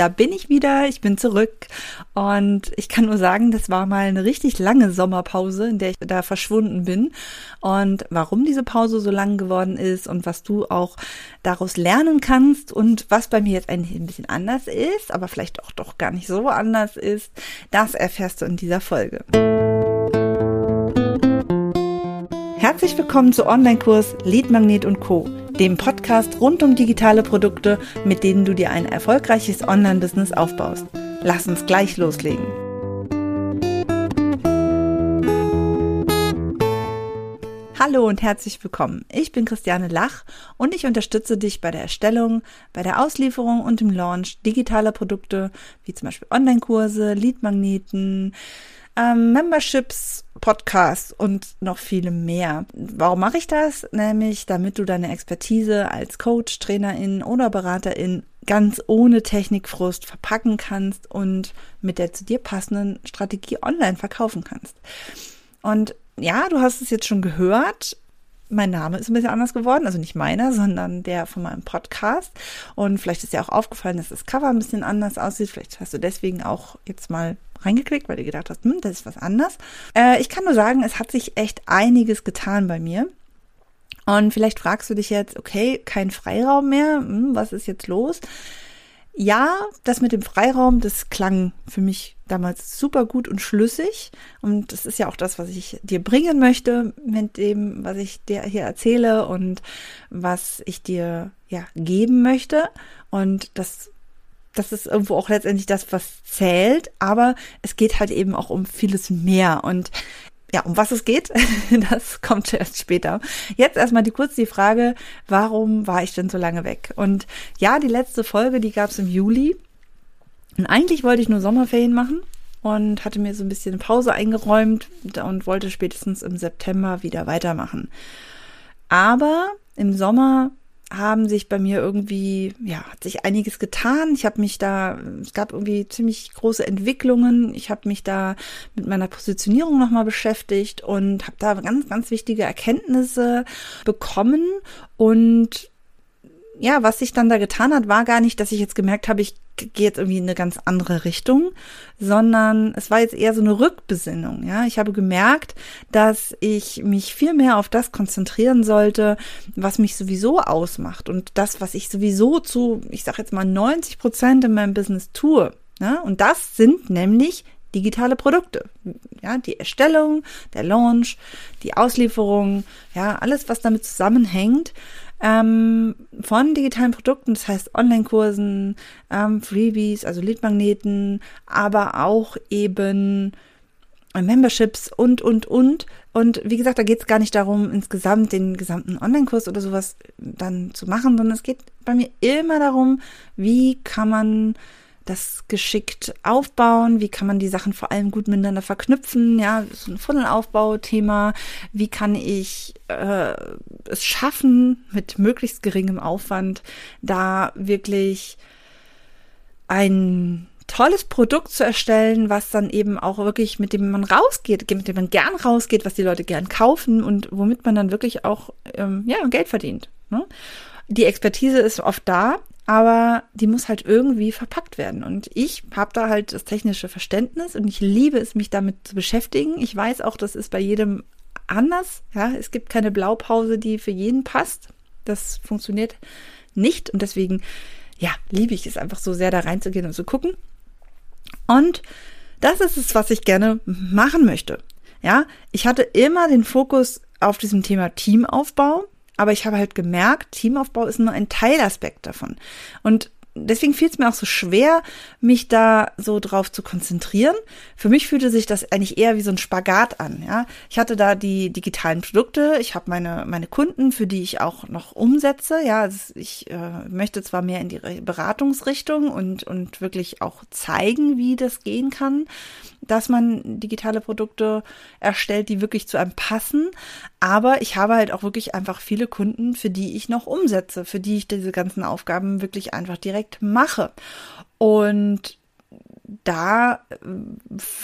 da bin ich wieder, ich bin zurück und ich kann nur sagen, das war mal eine richtig lange Sommerpause, in der ich da verschwunden bin und warum diese Pause so lang geworden ist und was du auch daraus lernen kannst und was bei mir jetzt ein bisschen anders ist, aber vielleicht auch doch gar nicht so anders ist, das erfährst du in dieser Folge. Herzlich willkommen zu Online-Kurs Lead Magnet und Co dem Podcast rund um digitale Produkte, mit denen du dir ein erfolgreiches Online-Business aufbaust. Lass uns gleich loslegen. Hallo und herzlich willkommen. Ich bin Christiane Lach und ich unterstütze dich bei der Erstellung, bei der Auslieferung und im Launch digitaler Produkte, wie zum Beispiel Online-Kurse, Lead-Magneten, ähm, Memberships, Podcasts und noch viele mehr. Warum mache ich das? Nämlich, damit du deine Expertise als Coach, Trainerin oder Beraterin ganz ohne Technikfrust verpacken kannst und mit der zu dir passenden Strategie online verkaufen kannst. Und ja, du hast es jetzt schon gehört mein Name ist ein bisschen anders geworden, also nicht meiner, sondern der von meinem Podcast. Und vielleicht ist dir auch aufgefallen, dass das Cover ein bisschen anders aussieht. Vielleicht hast du deswegen auch jetzt mal reingeklickt, weil du gedacht hast, hm, das ist was anders. Äh, ich kann nur sagen, es hat sich echt einiges getan bei mir. Und vielleicht fragst du dich jetzt, okay, kein Freiraum mehr, hm, was ist jetzt los? Ja, das mit dem Freiraum, das klang für mich damals super gut und schlüssig. Und das ist ja auch das, was ich dir bringen möchte mit dem, was ich dir hier erzähle und was ich dir ja geben möchte. Und das, das ist irgendwo auch letztendlich das, was zählt. Aber es geht halt eben auch um vieles mehr. Und ja, um was es geht, das kommt erst später. Jetzt erstmal die kurz die Frage, warum war ich denn so lange weg? Und ja, die letzte Folge, die gab es im Juli. Und eigentlich wollte ich nur Sommerferien machen und hatte mir so ein bisschen Pause eingeräumt und wollte spätestens im September wieder weitermachen. Aber im Sommer haben sich bei mir irgendwie, ja, hat sich einiges getan. Ich habe mich da, es gab irgendwie ziemlich große Entwicklungen. Ich habe mich da mit meiner Positionierung nochmal beschäftigt und habe da ganz, ganz wichtige Erkenntnisse bekommen und ja, was sich dann da getan hat, war gar nicht, dass ich jetzt gemerkt habe, ich gehe jetzt irgendwie in eine ganz andere Richtung, sondern es war jetzt eher so eine Rückbesinnung. Ja, ich habe gemerkt, dass ich mich viel mehr auf das konzentrieren sollte, was mich sowieso ausmacht und das, was ich sowieso zu, ich sage jetzt mal 90 Prozent in meinem Business tue. Ja, und das sind nämlich digitale Produkte. Ja, die Erstellung, der Launch, die Auslieferung, ja, alles, was damit zusammenhängt ähm, von digitalen Produkten, das heißt Online-Kursen, ähm, Freebies, also Leadmagneten, aber auch eben Memberships und, und, und. Und wie gesagt, da geht es gar nicht darum, insgesamt den gesamten Online-Kurs oder sowas dann zu machen, sondern es geht bei mir immer darum, wie kann man das geschickt aufbauen? Wie kann man die Sachen vor allem gut miteinander verknüpfen? Ja, so ein Funnelaufbau-Thema. Wie kann ich äh, es schaffen, mit möglichst geringem Aufwand da wirklich ein tolles Produkt zu erstellen, was dann eben auch wirklich, mit dem man rausgeht, mit dem man gern rausgeht, was die Leute gern kaufen und womit man dann wirklich auch ähm, ja, Geld verdient. Ne? Die Expertise ist oft da, aber die muss halt irgendwie verpackt werden. Und ich habe da halt das technische Verständnis und ich liebe es, mich damit zu beschäftigen. Ich weiß auch, das ist bei jedem anders. Ja, es gibt keine Blaupause, die für jeden passt. Das funktioniert nicht und deswegen, ja, liebe ich es einfach so sehr, da reinzugehen und zu gucken. Und das ist es, was ich gerne machen möchte. Ja, ich hatte immer den Fokus auf diesem Thema Teamaufbau aber ich habe halt gemerkt, Teamaufbau ist nur ein Teilaspekt davon. Und deswegen fiel es mir auch so schwer, mich da so drauf zu konzentrieren. Für mich fühlte sich das eigentlich eher wie so ein Spagat an. Ja, ich hatte da die digitalen Produkte, ich habe meine meine Kunden, für die ich auch noch umsetze. Ja, also ich äh, möchte zwar mehr in die Beratungsrichtung und und wirklich auch zeigen, wie das gehen kann, dass man digitale Produkte erstellt, die wirklich zu einem passen. Aber ich habe halt auch wirklich einfach viele Kunden, für die ich noch umsetze, für die ich diese ganzen Aufgaben wirklich einfach direkt mache. Und da äh,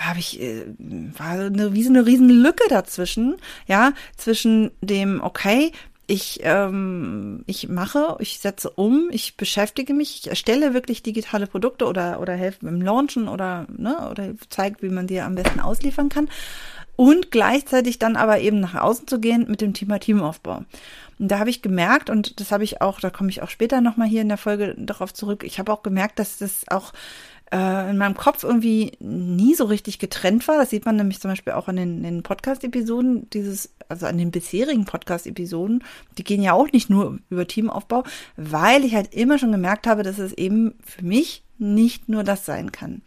habe ich äh, war eine, wie so eine riesen Lücke dazwischen, ja, zwischen dem okay, ich, ähm, ich mache, ich setze um, ich beschäftige mich, ich erstelle wirklich digitale Produkte oder, oder helfe beim Launchen oder, ne, oder zeige, wie man die am besten ausliefern kann. Und gleichzeitig dann aber eben nach außen zu gehen mit dem Thema Teamaufbau. Und da habe ich gemerkt, und das habe ich auch, da komme ich auch später nochmal hier in der Folge darauf zurück, ich habe auch gemerkt, dass das auch äh, in meinem Kopf irgendwie nie so richtig getrennt war. Das sieht man nämlich zum Beispiel auch an den, den Podcast-Episoden, dieses, also an den bisherigen Podcast-Episoden, die gehen ja auch nicht nur über Teamaufbau, weil ich halt immer schon gemerkt habe, dass es eben für mich nicht nur das sein kann.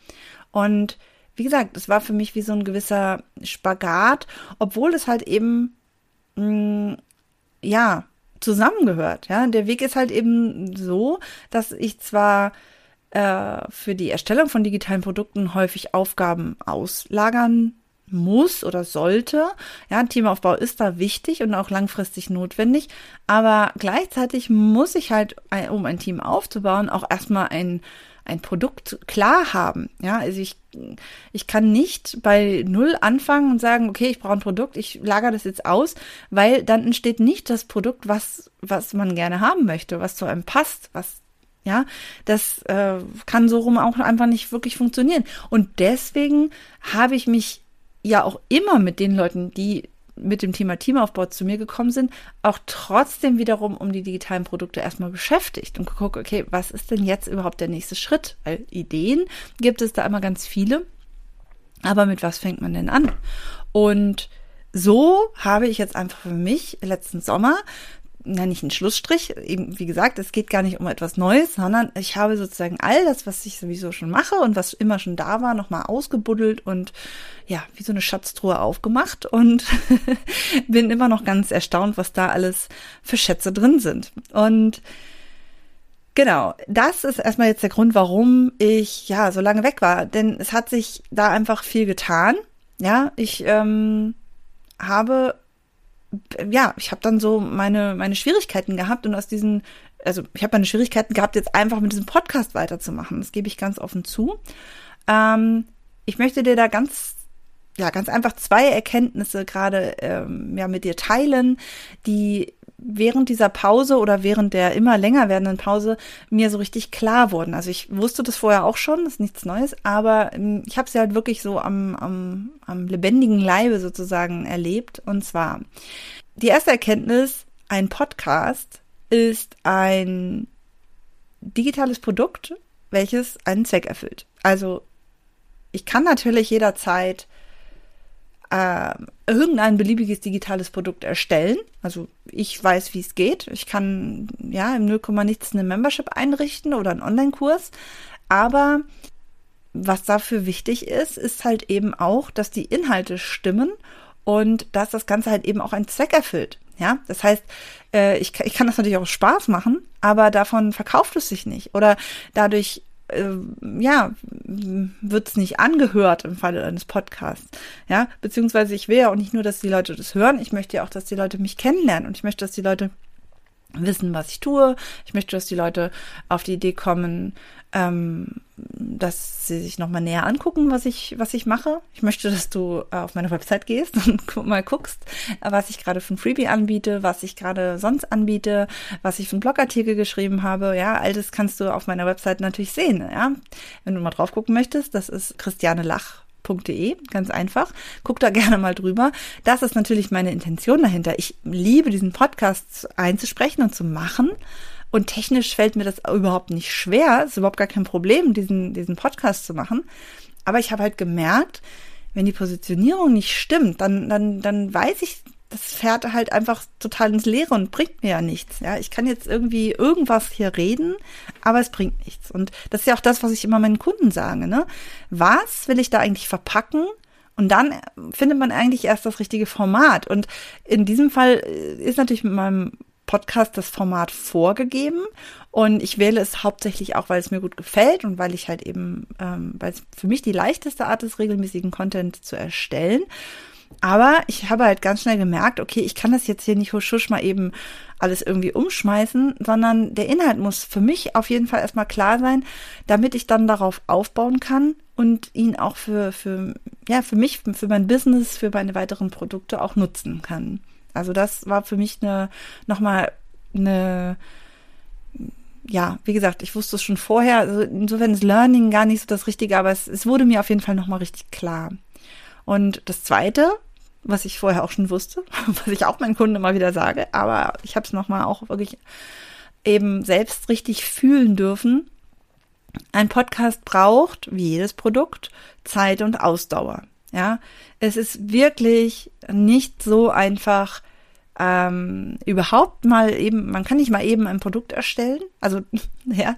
Und wie gesagt, es war für mich wie so ein gewisser Spagat, obwohl es halt eben, mh, mm, ja, zusammengehört. Ja, der Weg ist halt eben so, dass ich zwar äh, für die Erstellung von digitalen Produkten häufig Aufgaben auslagern muss oder sollte. Ja, Teamaufbau ist da wichtig und auch langfristig notwendig. Aber gleichzeitig muss ich halt, um ein Team aufzubauen, auch erstmal ein, ein Produkt klar haben. Ja, also ich, ich kann nicht bei Null anfangen und sagen, okay, ich brauche ein Produkt, ich lagere das jetzt aus, weil dann entsteht nicht das Produkt, was, was man gerne haben möchte, was zu einem passt, was ja, das äh, kann so rum auch einfach nicht wirklich funktionieren. Und deswegen habe ich mich ja auch immer mit den Leuten, die mit dem Thema Teamaufbau zu mir gekommen sind, auch trotzdem wiederum um die digitalen Produkte erstmal beschäftigt und geguckt, okay, was ist denn jetzt überhaupt der nächste Schritt? Weil Ideen gibt es da immer ganz viele. Aber mit was fängt man denn an? Und so habe ich jetzt einfach für mich letzten Sommer na nicht ein Schlussstrich. Eben, wie gesagt, es geht gar nicht um etwas Neues, sondern ich habe sozusagen all das, was ich sowieso schon mache und was immer schon da war, nochmal ausgebuddelt und ja, wie so eine Schatztruhe aufgemacht und bin immer noch ganz erstaunt, was da alles für Schätze drin sind. Und Genau, das ist erstmal jetzt der Grund, warum ich ja so lange weg war. Denn es hat sich da einfach viel getan. Ja, ich ähm, habe ja, ich habe dann so meine, meine Schwierigkeiten gehabt und aus diesen, also ich habe meine Schwierigkeiten gehabt, jetzt einfach mit diesem Podcast weiterzumachen. Das gebe ich ganz offen zu. Ähm, ich möchte dir da ganz ja, ganz einfach zwei Erkenntnisse gerade ähm, ja, mit dir teilen, die während dieser Pause oder während der immer länger werdenden Pause mir so richtig klar wurden. Also ich wusste das vorher auch schon, das ist nichts Neues, aber ähm, ich habe sie halt wirklich so am, am, am lebendigen Leibe sozusagen erlebt. Und zwar die erste Erkenntnis, ein Podcast ist ein digitales Produkt, welches einen Zweck erfüllt. Also ich kann natürlich jederzeit äh, irgendein beliebiges digitales Produkt erstellen. Also ich weiß, wie es geht. Ich kann ja im 0, nichts eine Membership einrichten oder einen Online-Kurs. Aber was dafür wichtig ist, ist halt eben auch, dass die Inhalte stimmen und dass das Ganze halt eben auch einen Zweck erfüllt. Ja, das heißt, äh, ich, ich kann das natürlich auch Spaß machen, aber davon verkauft es sich nicht. Oder dadurch äh, ja, wird es nicht angehört im Falle eines Podcasts. Ja, beziehungsweise ich will ja auch nicht nur, dass die Leute das hören, ich möchte ja auch, dass die Leute mich kennenlernen und ich möchte, dass die Leute wissen, was ich tue. Ich möchte, dass die Leute auf die Idee kommen, ähm, dass sie sich nochmal näher angucken, was ich, was ich mache. Ich möchte, dass du äh, auf meine Website gehst und mal guckst, was ich gerade für ein Freebie anbiete, was ich gerade sonst anbiete, was ich für einen Blogartikel geschrieben habe. Ja, all das kannst du auf meiner Website natürlich sehen. Ja, wenn du mal drauf gucken möchtest, das ist Christiane Lach ganz einfach. Guck da gerne mal drüber. Das ist natürlich meine Intention dahinter. Ich liebe diesen Podcast einzusprechen und zu machen. Und technisch fällt mir das überhaupt nicht schwer. Es ist überhaupt gar kein Problem, diesen, diesen Podcast zu machen. Aber ich habe halt gemerkt, wenn die Positionierung nicht stimmt, dann, dann, dann weiß ich, das fährt halt einfach total ins Leere und bringt mir ja nichts. Ja, ich kann jetzt irgendwie irgendwas hier reden, aber es bringt nichts. Und das ist ja auch das, was ich immer meinen Kunden sage. Ne? Was will ich da eigentlich verpacken? Und dann findet man eigentlich erst das richtige Format. Und in diesem Fall ist natürlich mit meinem Podcast das Format vorgegeben und ich wähle es hauptsächlich auch, weil es mir gut gefällt und weil ich halt eben, ähm, weil es für mich die leichteste Art ist, regelmäßigen Content zu erstellen. Aber ich habe halt ganz schnell gemerkt, okay, ich kann das jetzt hier nicht husch, husch mal eben alles irgendwie umschmeißen, sondern der Inhalt muss für mich auf jeden Fall erstmal klar sein, damit ich dann darauf aufbauen kann und ihn auch für, für, ja, für mich, für mein Business, für meine weiteren Produkte auch nutzen kann. Also das war für mich eine nochmal eine ja, wie gesagt, ich wusste es schon vorher. Also insofern ist Learning gar nicht so das Richtige, aber es, es wurde mir auf jeden Fall nochmal richtig klar. Und das Zweite, was ich vorher auch schon wusste, was ich auch meinen Kunden immer wieder sage, aber ich habe es nochmal auch wirklich eben selbst richtig fühlen dürfen. Ein Podcast braucht, wie jedes Produkt, Zeit und Ausdauer. Ja, es ist wirklich nicht so einfach, ähm, überhaupt mal eben, man kann nicht mal eben ein Produkt erstellen. Also, ja,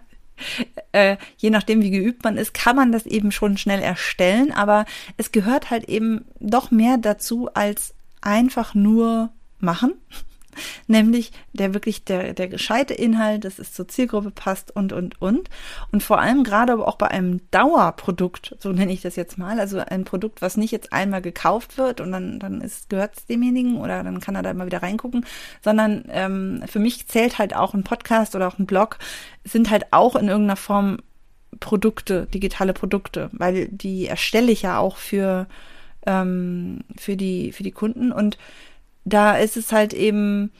äh, je nachdem, wie geübt man ist, kann man das eben schon schnell erstellen, aber es gehört halt eben doch mehr dazu als einfach nur machen nämlich der wirklich der, der gescheite Inhalt, dass es zur Zielgruppe passt und, und, und. Und vor allem gerade aber auch bei einem Dauerprodukt, so nenne ich das jetzt mal, also ein Produkt, was nicht jetzt einmal gekauft wird und dann, dann gehört es demjenigen oder dann kann er da mal wieder reingucken, sondern ähm, für mich zählt halt auch ein Podcast oder auch ein Blog, sind halt auch in irgendeiner Form Produkte, digitale Produkte, weil die erstelle ich ja auch für, ähm, für, die, für die Kunden und da ist es halt eben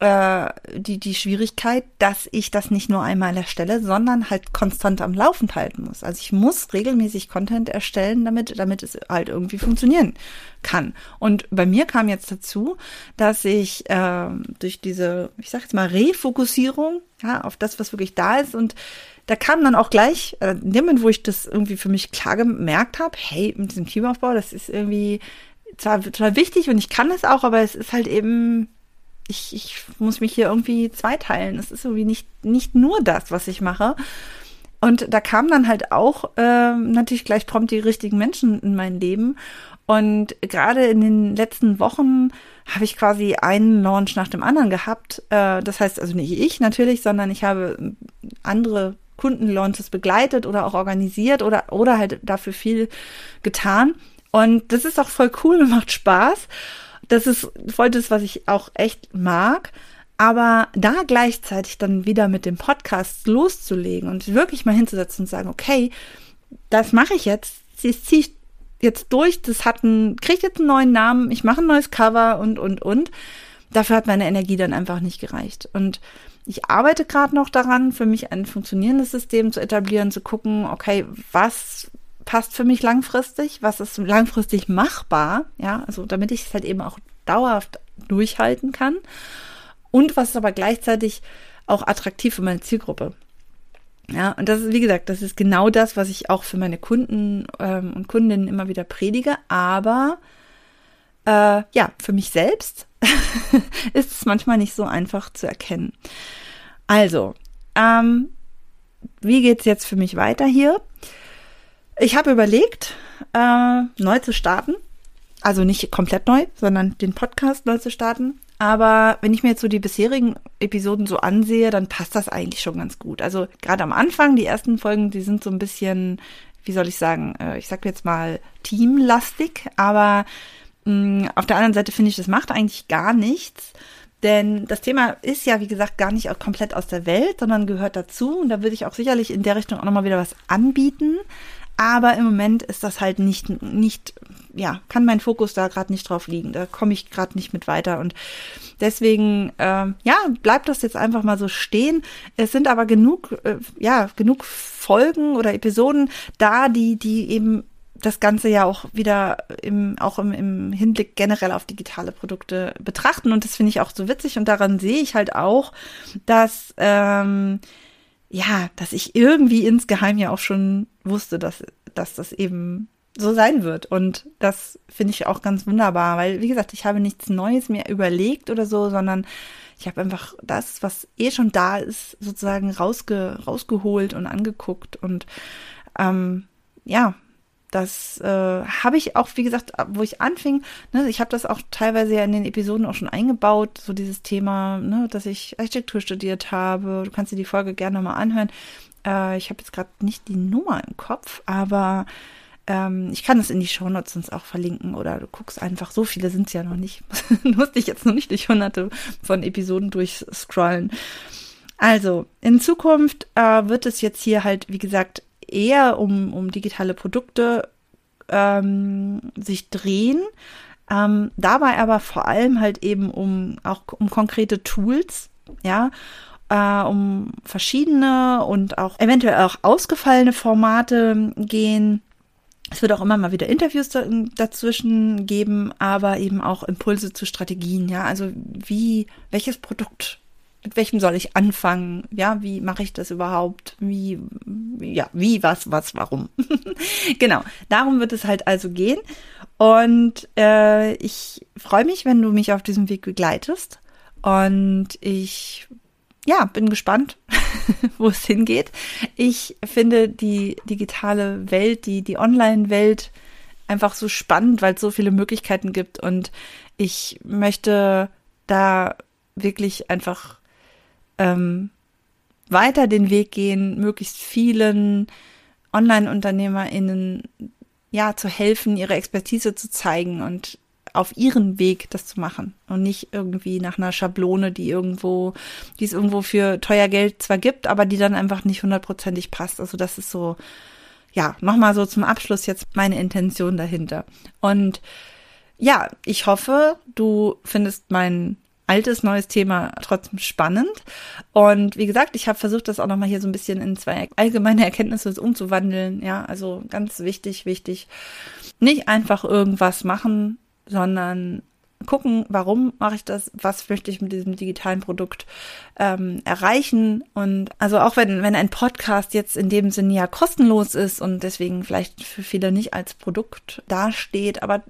äh, die, die Schwierigkeit, dass ich das nicht nur einmal erstelle, sondern halt konstant am Laufen halten muss. Also ich muss regelmäßig Content erstellen, damit, damit es halt irgendwie funktionieren kann. Und bei mir kam jetzt dazu, dass ich äh, durch diese, ich sag jetzt mal, Refokussierung ja, auf das, was wirklich da ist und da kam dann auch gleich, äh, in dem Moment, wo ich das irgendwie für mich klar gemerkt habe, hey, mit diesem Teamaufbau, das ist irgendwie, zwar total wichtig und ich kann es auch, aber es ist halt eben, ich, ich muss mich hier irgendwie zweiteilen. Es ist irgendwie nicht, nicht nur das, was ich mache. Und da kamen dann halt auch äh, natürlich gleich prompt die richtigen Menschen in mein Leben. Und gerade in den letzten Wochen habe ich quasi einen Launch nach dem anderen gehabt. Äh, das heißt also nicht ich natürlich, sondern ich habe andere Kundenlaunches begleitet oder auch organisiert oder, oder halt dafür viel getan. Und das ist auch voll cool und macht Spaß. Das ist voll das, was ich auch echt mag. Aber da gleichzeitig dann wieder mit dem Podcast loszulegen und wirklich mal hinzusetzen und sagen, okay, das mache ich jetzt, das ziehe ich jetzt durch, das hat ein, kriegt jetzt einen neuen Namen, ich mache ein neues Cover und, und, und. Dafür hat meine Energie dann einfach nicht gereicht. Und ich arbeite gerade noch daran, für mich ein funktionierendes System zu etablieren, zu gucken, okay, was passt für mich langfristig, was ist langfristig machbar, ja, also damit ich es halt eben auch dauerhaft durchhalten kann und was ist aber gleichzeitig auch attraktiv für meine Zielgruppe. Ja, und das ist, wie gesagt, das ist genau das, was ich auch für meine Kunden ähm, und Kundinnen immer wieder predige, aber äh, ja, für mich selbst ist es manchmal nicht so einfach zu erkennen. Also, ähm, wie geht's jetzt für mich weiter hier? Ich habe überlegt, äh, neu zu starten. Also nicht komplett neu, sondern den Podcast neu zu starten. Aber wenn ich mir jetzt so die bisherigen Episoden so ansehe, dann passt das eigentlich schon ganz gut. Also gerade am Anfang, die ersten Folgen, die sind so ein bisschen, wie soll ich sagen, äh, ich sag jetzt mal teamlastig, aber mh, mm, auf der anderen Seite finde ich, das macht eigentlich gar nichts. Denn das Thema ist ja, wie gesagt, gar nicht komplett aus der Welt, sondern gehört dazu. Und da würde ich auch sicherlich in der Richtung auch nochmal wieder was anbieten. Aber im Moment ist das halt nicht, nicht, ja, kann mein Fokus da gerade nicht drauf liegen. Da komme ich gerade nicht mit weiter. Und deswegen, äh, ja, bleibt das jetzt einfach mal so stehen. Es sind aber genug, äh, ja, genug Folgen oder Episoden da, die, die eben das Ganze ja auch wieder im, auch im, im Hinblick generell auf digitale Produkte betrachten. Und das finde ich auch so witzig. Und daran sehe ich halt auch, dass ähm, ja, dass ich irgendwie insgeheim ja auch schon wusste, dass, dass das eben so sein wird. Und das finde ich auch ganz wunderbar, weil, wie gesagt, ich habe nichts Neues mehr überlegt oder so, sondern ich habe einfach das, was eh schon da ist, sozusagen rausge, rausgeholt und angeguckt. Und ähm, ja, das äh, habe ich auch, wie gesagt, wo ich anfing, ne, ich habe das auch teilweise ja in den Episoden auch schon eingebaut, so dieses Thema, ne, dass ich Architektur studiert habe. Du kannst dir die Folge gerne mal anhören. Äh, ich habe jetzt gerade nicht die Nummer im Kopf, aber ähm, ich kann es in die Shownotes sonst auch verlinken oder du guckst einfach, so viele sind es ja noch nicht. Musste ich jetzt noch nicht durch hunderte von Episoden durchscrollen. Also, in Zukunft äh, wird es jetzt hier halt, wie gesagt, eher um, um digitale Produkte ähm, sich drehen. Ähm, dabei aber vor allem halt eben um auch um konkrete Tools, ja, äh, um verschiedene und auch eventuell auch ausgefallene Formate gehen. Es wird auch immer mal wieder Interviews dazwischen geben, aber eben auch Impulse zu Strategien, ja. Also wie, welches Produkt mit welchem soll ich anfangen? Ja, wie mache ich das überhaupt? Wie, ja, wie, was, was, warum? genau, darum wird es halt also gehen. Und äh, ich freue mich, wenn du mich auf diesem Weg begleitest. Und ich, ja, bin gespannt, wo es hingeht. Ich finde die digitale Welt, die, die Online-Welt einfach so spannend, weil es so viele Möglichkeiten gibt. Und ich möchte da wirklich einfach ähm, weiter den Weg gehen, möglichst vielen Online-UnternehmerInnen ja zu helfen, ihre Expertise zu zeigen und auf ihren Weg das zu machen und nicht irgendwie nach einer Schablone, die irgendwo, die es irgendwo für teuer Geld zwar gibt, aber die dann einfach nicht hundertprozentig passt. Also das ist so, ja, nochmal so zum Abschluss jetzt meine Intention dahinter. Und ja, ich hoffe, du findest meinen altes, neues Thema trotzdem spannend. Und wie gesagt, ich habe versucht, das auch nochmal hier so ein bisschen in zwei allgemeine Erkenntnisse umzuwandeln. Ja, also ganz wichtig, wichtig. Nicht einfach irgendwas machen, sondern gucken, warum mache ich das, was möchte ich mit diesem digitalen Produkt ähm, erreichen. Und also auch wenn, wenn ein Podcast jetzt in dem Sinne ja kostenlos ist und deswegen vielleicht für viele nicht als Produkt dasteht, aber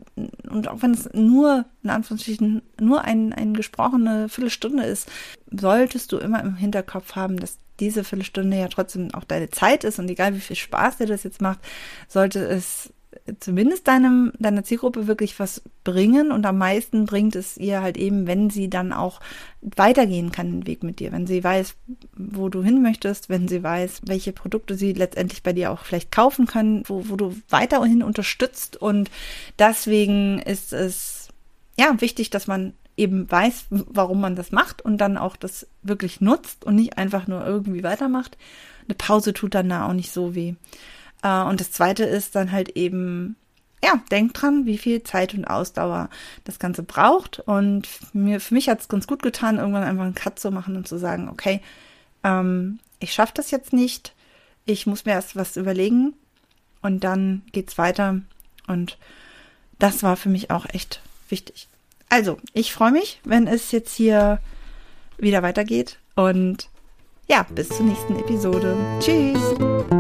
und auch wenn es nur, in Anführungsstrichen, nur ein, ein gesprochene Viertelstunde ist, solltest du immer im Hinterkopf haben, dass diese Viertelstunde ja trotzdem auch deine Zeit ist und egal wie viel Spaß dir das jetzt macht, sollte es zumindest deinem, deiner Zielgruppe wirklich was bringen und am meisten bringt es ihr halt eben, wenn sie dann auch weitergehen kann den Weg mit dir, wenn sie weiß, wo du hin möchtest, wenn sie weiß, welche Produkte sie letztendlich bei dir auch vielleicht kaufen kann, wo, wo du weiterhin unterstützt und deswegen ist es ja wichtig, dass man eben weiß, warum man das macht und dann auch das wirklich nutzt und nicht einfach nur irgendwie weitermacht. Eine Pause tut dann da auch nicht so weh. Äh, und das zweite ist dann halt eben, ja, denk dran, wie viel Zeit und Ausdauer das Ganze braucht. Und mir, für mich hat es ganz gut getan, irgendwann einfach einen Cut zu machen und zu sagen, okay, ähm, ich schaffe das jetzt nicht. Ich muss mir erst was überlegen und dann geht's weiter. Und das war für mich auch echt wichtig. Also, ich freue mich, wenn es jetzt hier wieder weitergeht. Und ja, bis zur nächsten Episode. Tschüss.